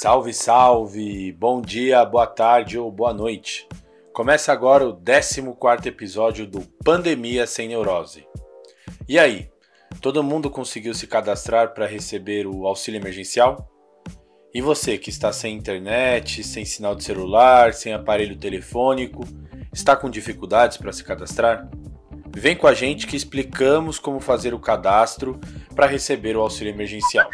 Salve, salve! Bom dia, boa tarde ou boa noite. Começa agora o 14 episódio do Pandemia Sem Neurose. E aí, todo mundo conseguiu se cadastrar para receber o auxílio emergencial? E você que está sem internet, sem sinal de celular, sem aparelho telefônico, está com dificuldades para se cadastrar? Vem com a gente que explicamos como fazer o cadastro para receber o auxílio emergencial.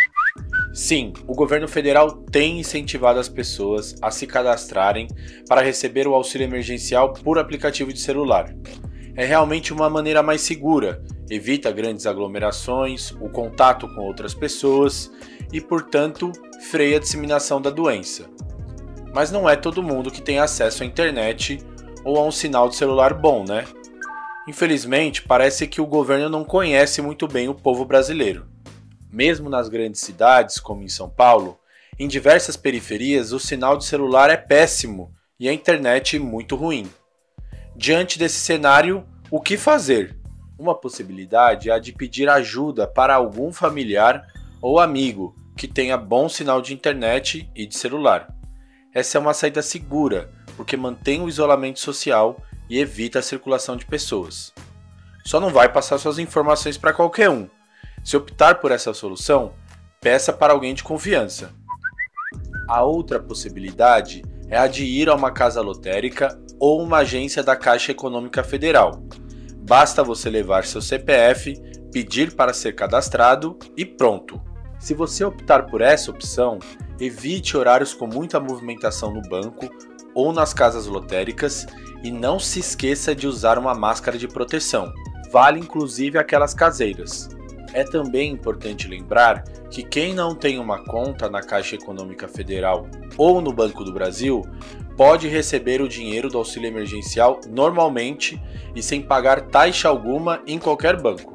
Sim, o governo federal tem incentivado as pessoas a se cadastrarem para receber o auxílio emergencial por aplicativo de celular. É realmente uma maneira mais segura, evita grandes aglomerações, o contato com outras pessoas e, portanto, freia a disseminação da doença. Mas não é todo mundo que tem acesso à internet ou a um sinal de celular bom, né? Infelizmente, parece que o governo não conhece muito bem o povo brasileiro. Mesmo nas grandes cidades, como em São Paulo, em diversas periferias o sinal de celular é péssimo e a internet muito ruim. Diante desse cenário, o que fazer? Uma possibilidade é a de pedir ajuda para algum familiar ou amigo que tenha bom sinal de internet e de celular. Essa é uma saída segura, porque mantém o isolamento social e evita a circulação de pessoas. Só não vai passar suas informações para qualquer um. Se optar por essa solução, peça para alguém de confiança. A outra possibilidade é a de ir a uma casa lotérica ou uma agência da Caixa Econômica Federal. Basta você levar seu CPF, pedir para ser cadastrado e pronto. Se você optar por essa opção, evite horários com muita movimentação no banco ou nas casas lotéricas e não se esqueça de usar uma máscara de proteção. Vale inclusive aquelas caseiras. É também importante lembrar que quem não tem uma conta na Caixa Econômica Federal ou no Banco do Brasil pode receber o dinheiro do auxílio emergencial normalmente e sem pagar taxa alguma em qualquer banco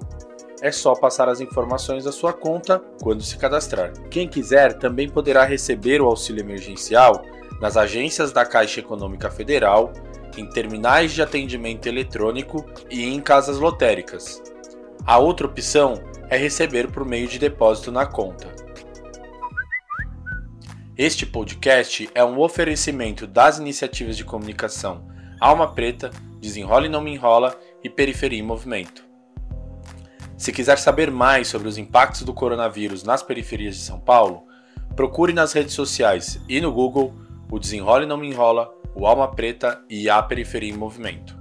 é só passar as informações da sua conta quando se cadastrar. Quem quiser também poderá receber o auxílio emergencial nas agências da Caixa Econômica Federal, em terminais de atendimento eletrônico e em casas lotéricas. A outra opção é receber por meio de depósito na conta. Este podcast é um oferecimento das iniciativas de comunicação Alma Preta, Desenrola e Não Me Enrola e Periferia em Movimento. Se quiser saber mais sobre os impactos do coronavírus nas periferias de São Paulo, procure nas redes sociais e no Google o Desenrola e Não Me Enrola, o Alma Preta e a Periferia em Movimento.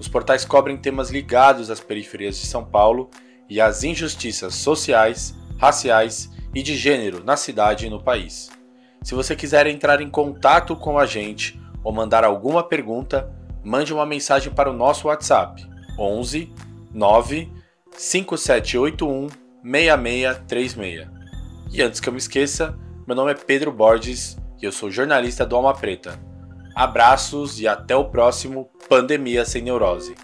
Os portais cobrem temas ligados às periferias de São Paulo e às injustiças sociais, raciais e de gênero na cidade e no país. Se você quiser entrar em contato com a gente ou mandar alguma pergunta, mande uma mensagem para o nosso WhatsApp 11 9 5781 6636. E antes que eu me esqueça, meu nome é Pedro Borges e eu sou jornalista do Alma Preta. Abraços e até o próximo Pandemia Sem Neurose.